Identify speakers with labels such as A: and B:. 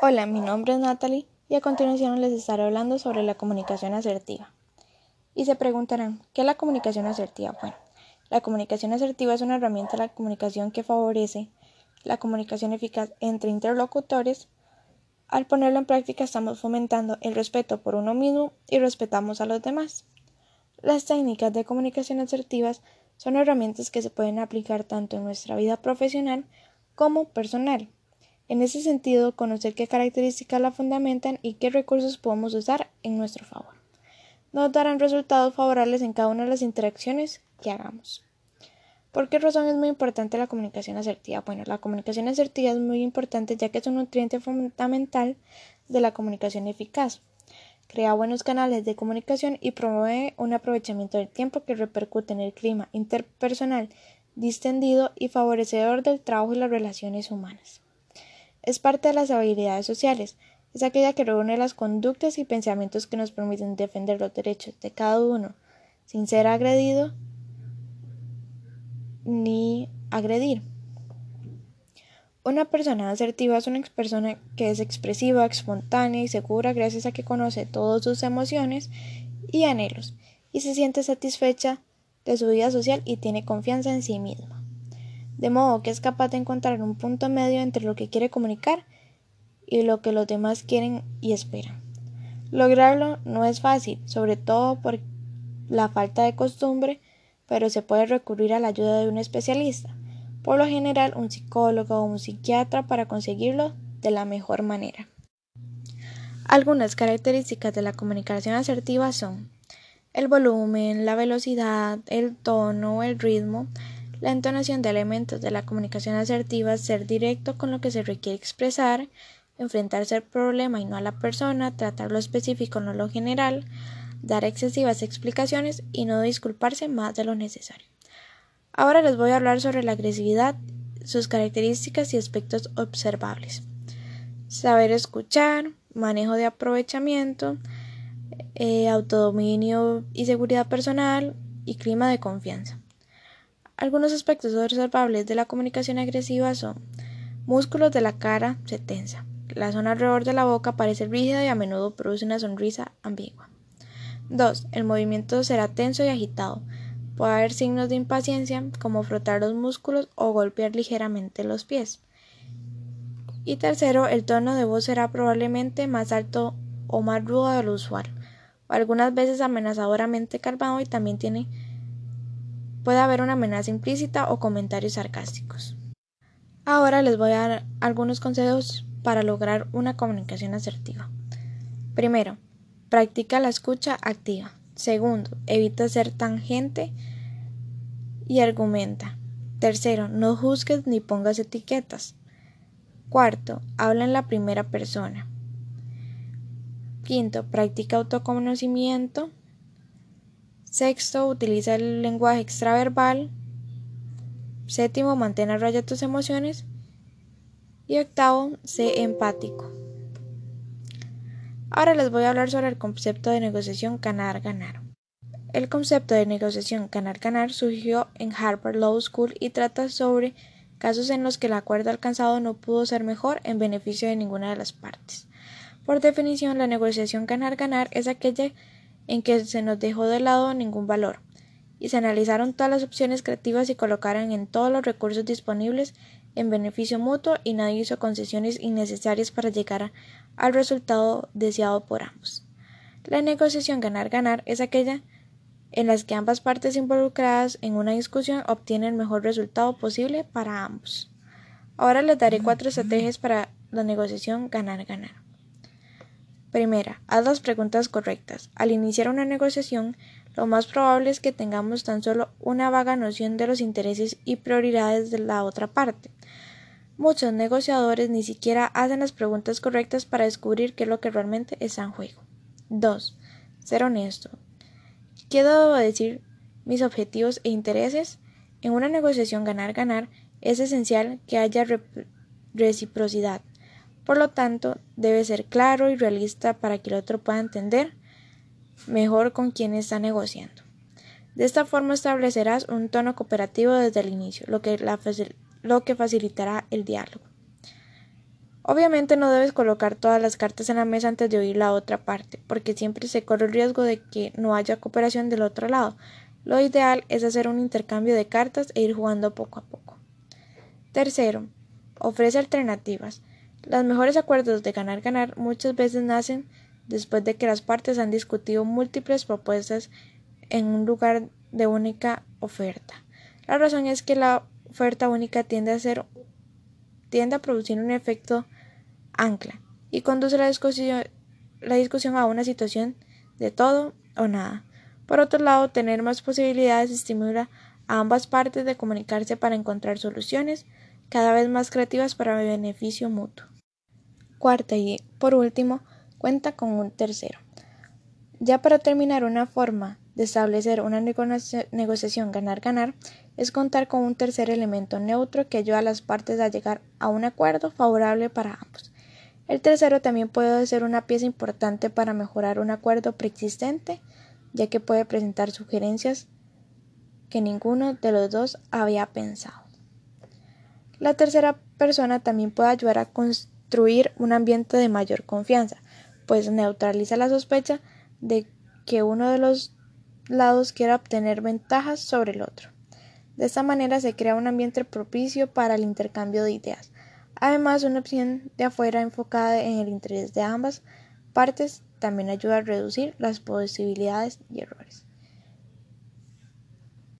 A: Hola, mi nombre es Natalie y a continuación les estaré hablando sobre la comunicación asertiva. Y se preguntarán, ¿qué es la comunicación asertiva? Bueno, la comunicación asertiva es una herramienta de la comunicación que favorece la comunicación eficaz entre interlocutores. Al ponerlo en práctica estamos fomentando el respeto por uno mismo y respetamos a los demás. Las técnicas de comunicación asertivas son herramientas que se pueden aplicar tanto en nuestra vida profesional como personal. En ese sentido, conocer qué características la fundamentan y qué recursos podemos usar en nuestro favor. Nos darán resultados favorables en cada una de las interacciones que hagamos. ¿Por qué razón es muy importante la comunicación asertiva? Bueno, la comunicación asertiva es muy importante ya que es un nutriente fundamental de la comunicación eficaz. Crea buenos canales de comunicación y promueve un aprovechamiento del tiempo que repercute en el clima interpersonal distendido y favorecedor del trabajo y las relaciones humanas. Es parte de las habilidades sociales. Es aquella que reúne las conductas y pensamientos que nos permiten defender los derechos de cada uno, sin ser agredido ni agredir. Una persona asertiva es una persona que es expresiva, espontánea y segura gracias a que conoce todas sus emociones y anhelos y se siente satisfecha de su vida social y tiene confianza en sí misma de modo que es capaz de encontrar un punto medio entre lo que quiere comunicar y lo que los demás quieren y esperan. Lograrlo no es fácil, sobre todo por la falta de costumbre, pero se puede recurrir a la ayuda de un especialista, por lo general un psicólogo o un psiquiatra para conseguirlo de la mejor manera. Algunas características de la comunicación asertiva son el volumen, la velocidad, el tono, el ritmo, la entonación de elementos de la comunicación asertiva ser directo con lo que se requiere expresar, enfrentarse al problema y no a la persona, tratar lo específico no lo general, dar excesivas explicaciones y no disculparse más de lo necesario. Ahora les voy a hablar sobre la agresividad, sus características y aspectos observables. Saber escuchar, manejo de aprovechamiento, eh, autodominio y seguridad personal y clima de confianza. Algunos aspectos observables de la comunicación agresiva son músculos de la cara se tensa, la zona alrededor de la boca parece rígida y a menudo produce una sonrisa ambigua. 2. El movimiento será tenso y agitado. Puede haber signos de impaciencia como frotar los músculos o golpear ligeramente los pies. Y tercero, el tono de voz será probablemente más alto o más rudo de lo usual, algunas veces amenazadoramente calmado y también tiene Puede haber una amenaza implícita o comentarios sarcásticos. Ahora les voy a dar algunos consejos para lograr una comunicación asertiva. Primero, practica la escucha activa. Segundo, evita ser tangente y argumenta. Tercero, no juzgues ni pongas etiquetas. Cuarto, habla en la primera persona. Quinto, practica autoconocimiento. Sexto, utiliza el lenguaje extraverbal. Séptimo, mantén a raya tus emociones. Y octavo, sé empático. Ahora les voy a hablar sobre el concepto de negociación ganar-ganar. El concepto de negociación ganar-ganar surgió en Harvard Law School y trata sobre casos en los que el acuerdo alcanzado no pudo ser mejor en beneficio de ninguna de las partes. Por definición, la negociación ganar-ganar es aquella en que se nos dejó de lado ningún valor, y se analizaron todas las opciones creativas y colocaron en todos los recursos disponibles en beneficio mutuo y nadie hizo concesiones innecesarias para llegar al resultado deseado por ambos. La negociación ganar-ganar es aquella en las que ambas partes involucradas en una discusión obtienen el mejor resultado posible para ambos. Ahora les daré cuatro estrategias para la negociación ganar-ganar. Primera, haz las preguntas correctas. Al iniciar una negociación, lo más probable es que tengamos tan solo una vaga noción de los intereses y prioridades de la otra parte. Muchos negociadores ni siquiera hacen las preguntas correctas para descubrir qué es lo que realmente está en juego. 2. Ser honesto. ¿Qué debo decir mis objetivos e intereses? En una negociación ganar-ganar es esencial que haya reciprocidad. Por lo tanto, debe ser claro y realista para que el otro pueda entender mejor con quién está negociando. De esta forma establecerás un tono cooperativo desde el inicio, lo que, lo que facilitará el diálogo. Obviamente no debes colocar todas las cartas en la mesa antes de oír la otra parte, porque siempre se corre el riesgo de que no haya cooperación del otro lado. Lo ideal es hacer un intercambio de cartas e ir jugando poco a poco. Tercero, ofrece alternativas. Los mejores acuerdos de ganar-ganar muchas veces nacen después de que las partes han discutido múltiples propuestas en un lugar de única oferta. La razón es que la oferta única tiende a producir un efecto ancla y conduce la discusión, la discusión a una situación de todo o nada. Por otro lado, tener más posibilidades estimula a ambas partes de comunicarse para encontrar soluciones cada vez más creativas para beneficio mutuo. Cuarta y por último, cuenta con un tercero. Ya para terminar, una forma de establecer una negociación ganar-ganar es contar con un tercer elemento neutro que ayuda a las partes a llegar a un acuerdo favorable para ambos. El tercero también puede ser una pieza importante para mejorar un acuerdo preexistente, ya que puede presentar sugerencias que ninguno de los dos había pensado. La tercera persona también puede ayudar a construir un ambiente de mayor confianza, pues neutraliza la sospecha de que uno de los lados quiera obtener ventajas sobre el otro. De esta manera se crea un ambiente propicio para el intercambio de ideas, Además, una opción de afuera enfocada en el interés de ambas partes también ayuda a reducir las posibilidades y errores.